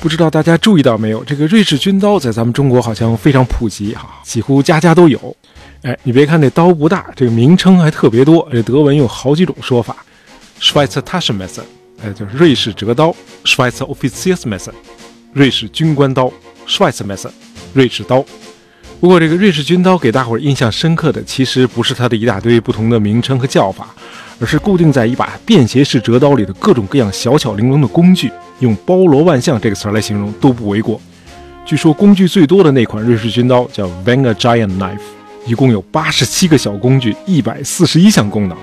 不知道大家注意到没有，这个瑞士军刀在咱们中国好像非常普及哈，几乎家家都有。哎，你别看这刀不大，这个名称还特别多，这德文有好几种说法。Schweizer Taschenmesser，哎，就是瑞士折刀；Schweizer Offiziersmesser，瑞士军官刀；Schweizer Messer，瑞士刀。不过，这个瑞士军刀给大伙儿印象深刻的，其实不是它的一大堆不同的名称和叫法，而是固定在一把便携式折刀里的各种各样小巧玲珑的工具。用包罗万象这个词来形容都不为过。据说工具最多的那款瑞士军刀叫 Wenger Giant Knife，一共有八十七个小工具，一百四十一项功能，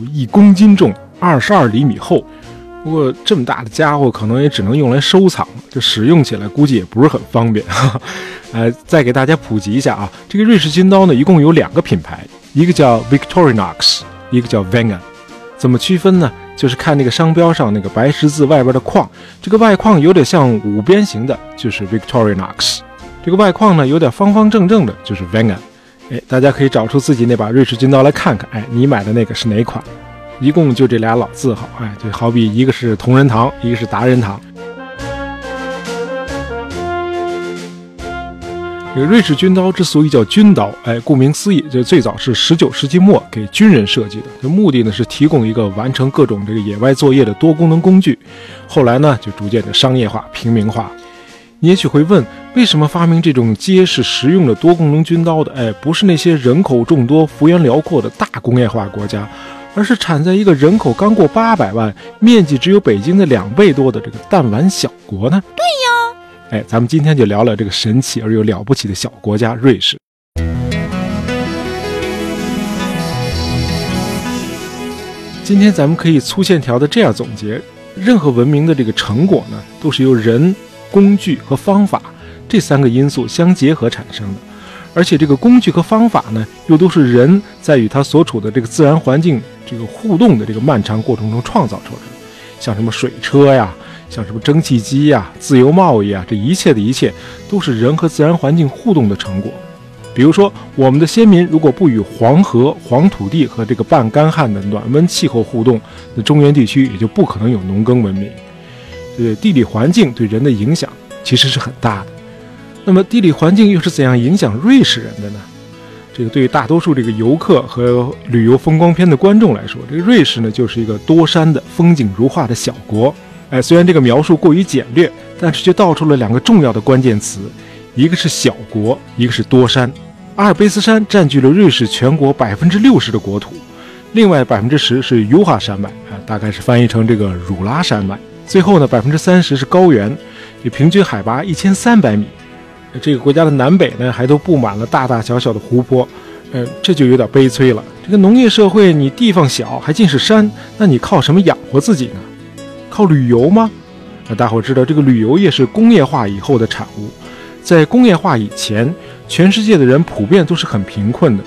有一公斤重，二十二厘米厚。不过这么大的家伙，可能也只能用来收藏，就使用起来估计也不是很方便。呃，再给大家普及一下啊，这个瑞士军刀呢，一共有两个品牌，一个叫 Victorinox，一个叫 Wenger。怎么区分呢？就是看那个商标上那个白十字外边的框，这个外框有点像五边形的，就是 Victorinox；这个外框呢有点方方正正的，就是 Venga。哎，大家可以找出自己那把瑞士军刀来看看，哎，你买的那个是哪款？一共就这俩老字号，哎，就好比一个是同仁堂，一个是达仁堂。这个瑞士军刀之所以叫军刀，哎，顾名思义，这最早是十九世纪末给军人设计的，这目的呢是提供一个完成各种这个野外作业的多功能工具。后来呢，就逐渐的商业化、平民化。你也许会问，为什么发明这种结实实用的多功能军刀的，哎，不是那些人口众多、幅员辽阔的大工业化国家？而是产在一个人口刚过八百万、面积只有北京的两倍多的这个弹丸小国呢？对，哎，咱们今天就聊聊这个神奇而又了不起的小国家——瑞士。今天咱们可以粗线条的这样总结：任何文明的这个成果呢，都是由人、工具和方法这三个因素相结合产生的。而且这个工具和方法呢，又都是人在与他所处的这个自然环境这个互动的这个漫长过程中创造出来的，像什么水车呀，像什么蒸汽机呀，自由贸易啊，这一切的一切都是人和自然环境互动的成果。比如说，我们的先民如果不与黄河、黄土地和这个半干旱的暖温气候互动，那中原地区也就不可能有农耕文明。对地理环境对人的影响其实是很大的。那么地理环境又是怎样影响瑞士人的呢？这个对于大多数这个游客和旅游风光片的观众来说，这个瑞士呢就是一个多山的风景如画的小国。哎，虽然这个描述过于简略，但是却道出了两个重要的关键词：一个是小国，一个是多山。阿尔卑斯山占据了瑞士全国百分之六十的国土，另外百分之十是尤哈山脉啊，大概是翻译成这个汝拉山脉。最后呢，百分之三十是高原，这平均海拔一千三百米。这个国家的南北呢，还都布满了大大小小的湖泊，呃，这就有点悲催了。这个农业社会，你地方小，还尽是山，那你靠什么养活自己呢？靠旅游吗？那大伙知道，这个旅游业是工业化以后的产物。在工业化以前，全世界的人普遍都是很贫困的。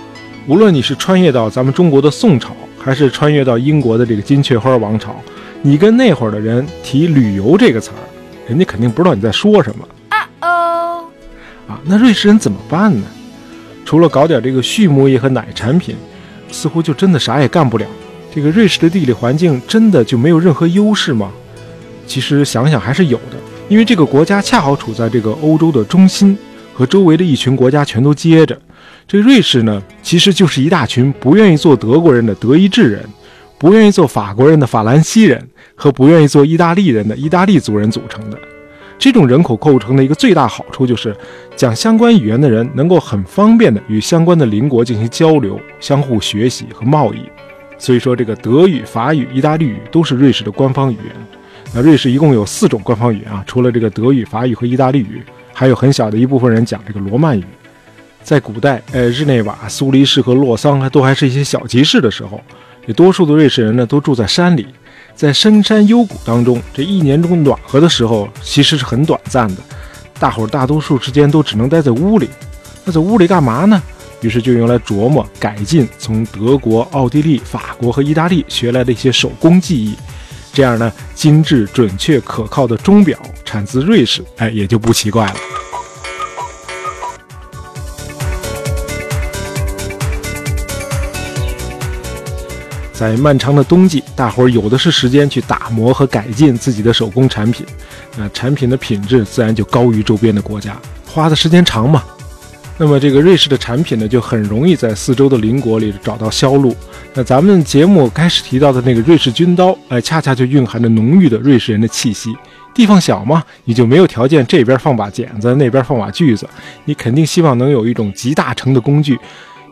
无论你是穿越到咱们中国的宋朝，还是穿越到英国的这个金雀花王朝，你跟那会儿的人提旅游这个词儿，人家肯定不知道你在说什么。啊哦，啊，那瑞士人怎么办呢？除了搞点这个畜牧业和奶产品，似乎就真的啥也干不了。这个瑞士的地理环境真的就没有任何优势吗？其实想想还是有的，因为这个国家恰好处在这个欧洲的中心，和周围的一群国家全都接着。这瑞士呢，其实就是一大群不愿意做德国人的德意志人，不愿意做法国人的法兰西人，和不愿意做意大利人的意大利族人组成的。这种人口构成的一个最大好处就是，讲相关语言的人能够很方便的与相关的邻国进行交流、相互学习和贸易。所以说，这个德语、法语、意大利语都是瑞士的官方语言。那瑞士一共有四种官方语言啊，除了这个德语、法语和意大利语，还有很小的一部分人讲这个罗曼语。在古代，呃，日内瓦、苏黎世和洛桑还都还是一些小集市的时候，这多数的瑞士人呢都住在山里。在深山幽谷当中，这一年中暖和的时候其实是很短暂的，大伙儿大多数时间都只能待在屋里。那在屋里干嘛呢？于是就用来琢磨改进从德国、奥地利、法国和意大利学来的一些手工技艺。这样呢，精致、准确、可靠的钟表产自瑞士，哎，也就不奇怪了。在漫长的冬季，大伙儿有的是时间去打磨和改进自己的手工产品，那产品的品质自然就高于周边的国家。花的时间长嘛，那么这个瑞士的产品呢，就很容易在四周的邻国里找到销路。那咱们节目开始提到的那个瑞士军刀，哎，恰恰就蕴含着浓郁的瑞士人的气息。地方小嘛，你就没有条件这边放把剪子，那边放把锯子，你肯定希望能有一种集大成的工具，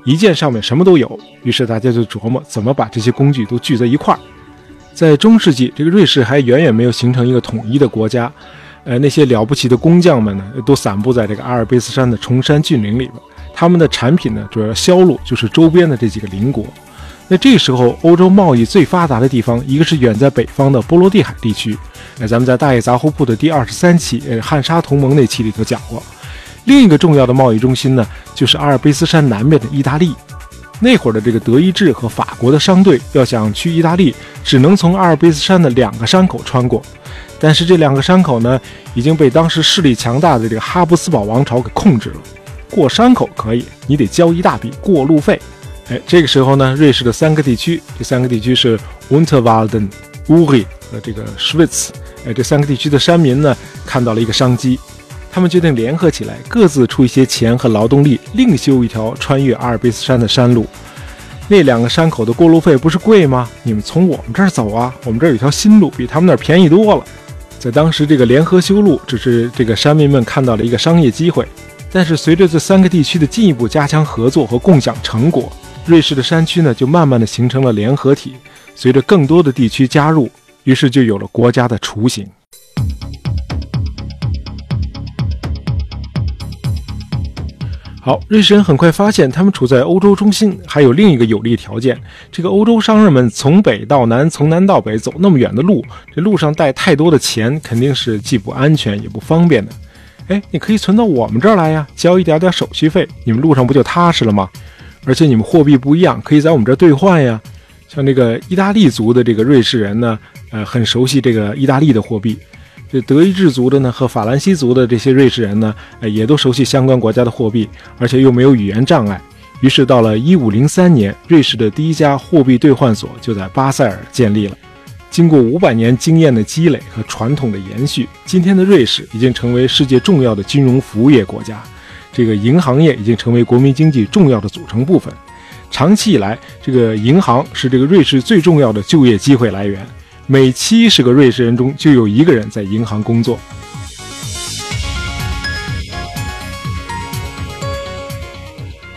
一件上面什么都有。于是大家就琢磨怎么把这些工具都聚在一块儿。在中世纪，这个瑞士还远远没有形成一个统一的国家，呃，那些了不起的工匠们呢，都散布在这个阿尔卑斯山的崇山峻岭里边，他们的产品呢，主要销路就是周边的这几个邻国。那这时候，欧洲贸易最发达的地方，一个是远在北方的波罗的海地区，那咱们在大爷杂货铺的第二十三期，呃，汉沙同盟那期里头讲过。另一个重要的贸易中心呢，就是阿尔卑斯山南面的意大利。那会儿的这个德意志和法国的商队要想去意大利，只能从阿尔卑斯山的两个山口穿过。但是这两个山口呢，已经被当时势力强大的这个哈布斯堡王朝给控制了。过山口可以，你得交一大笔过路费。哎，这个时候呢，瑞士的三个地区，这三个地区是 Unterwalden、Uri 和这个 Schwitz。哎，这三个地区的山民呢，看到了一个商机，他们决定联合起来，各自出一些钱和劳动力，另修一条穿越阿尔卑斯山的山路。那两个山口的过路费不是贵吗？你们从我们这儿走啊，我们这儿有条新路，比他们那儿便宜多了。在当时，这个联合修路只是这个山民们看到了一个商业机会，但是随着这三个地区的进一步加强合作和共享成果。瑞士的山区呢，就慢慢的形成了联合体。随着更多的地区加入，于是就有了国家的雏形。好，瑞士人很快发现，他们处在欧洲中心，还有另一个有利条件。这个欧洲商人们从北到南，从南到北走那么远的路，这路上带太多的钱，肯定是既不安全也不方便的。哎，你可以存到我们这儿来呀，交一点点手续费，你们路上不就踏实了吗？而且你们货币不一样，可以在我们这儿兑换呀。像这个意大利族的这个瑞士人呢，呃，很熟悉这个意大利的货币。这德意志族的呢和法兰西族的这些瑞士人呢，呃，也都熟悉相关国家的货币，而且又没有语言障碍。于是到了一五零三年，瑞士的第一家货币兑换所就在巴塞尔建立了。经过五百年经验的积累和传统的延续，今天的瑞士已经成为世界重要的金融服务业国家。这个银行业已经成为国民经济重要的组成部分。长期以来，这个银行是这个瑞士最重要的就业机会来源。每七十个瑞士人中就有一个人在银行工作。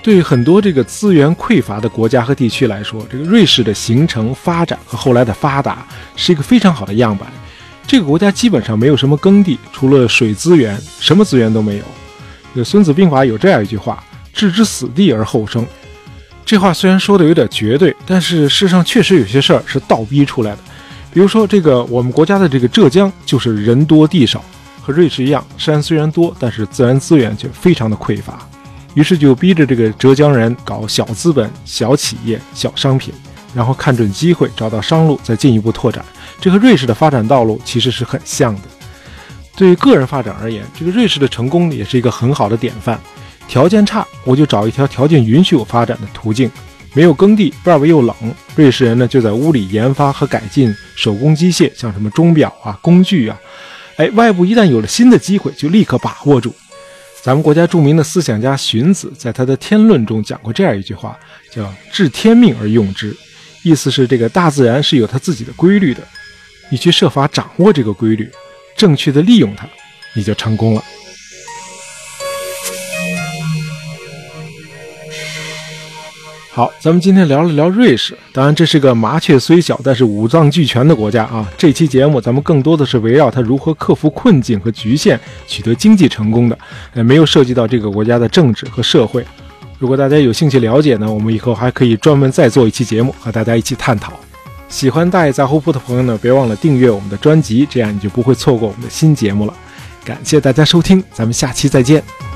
对很多这个资源匮乏的国家和地区来说，这个瑞士的形成、发展和后来的发达是一个非常好的样板。这个国家基本上没有什么耕地，除了水资源，什么资源都没有。这《孙子兵法》有这样一句话：“置之死地而后生。”这话虽然说的有点绝对，但是世上确实有些事儿是倒逼出来的。比如说，这个我们国家的这个浙江就是人多地少，和瑞士一样，山虽然多，但是自然资源却非常的匮乏。于是就逼着这个浙江人搞小资本、小企业、小商品，然后看准机会，找到商路，再进一步拓展。这和瑞士的发展道路其实是很像的。对于个人发展而言，这个瑞士的成功也是一个很好的典范。条件差，我就找一条条件允许我发展的途径。没有耕地，外边又冷，瑞士人呢就在屋里研发和改进手工机械，像什么钟表啊、工具啊。哎，外部一旦有了新的机会，就立刻把握住。咱们国家著名的思想家荀子在他的《天论》中讲过这样一句话，叫“治天命而用之”，意思是这个大自然是有它自己的规律的，你去设法掌握这个规律。正确的利用它，你就成功了。好，咱们今天聊了聊瑞士。当然，这是个麻雀虽小，但是五脏俱全的国家啊。这期节目咱们更多的是围绕它如何克服困境和局限，取得经济成功的，呃，没有涉及到这个国家的政治和社会。如果大家有兴趣了解呢，我们以后还可以专门再做一期节目和大家一起探讨。喜欢大爷杂货铺的朋友呢，别忘了订阅我们的专辑，这样你就不会错过我们的新节目了。感谢大家收听，咱们下期再见。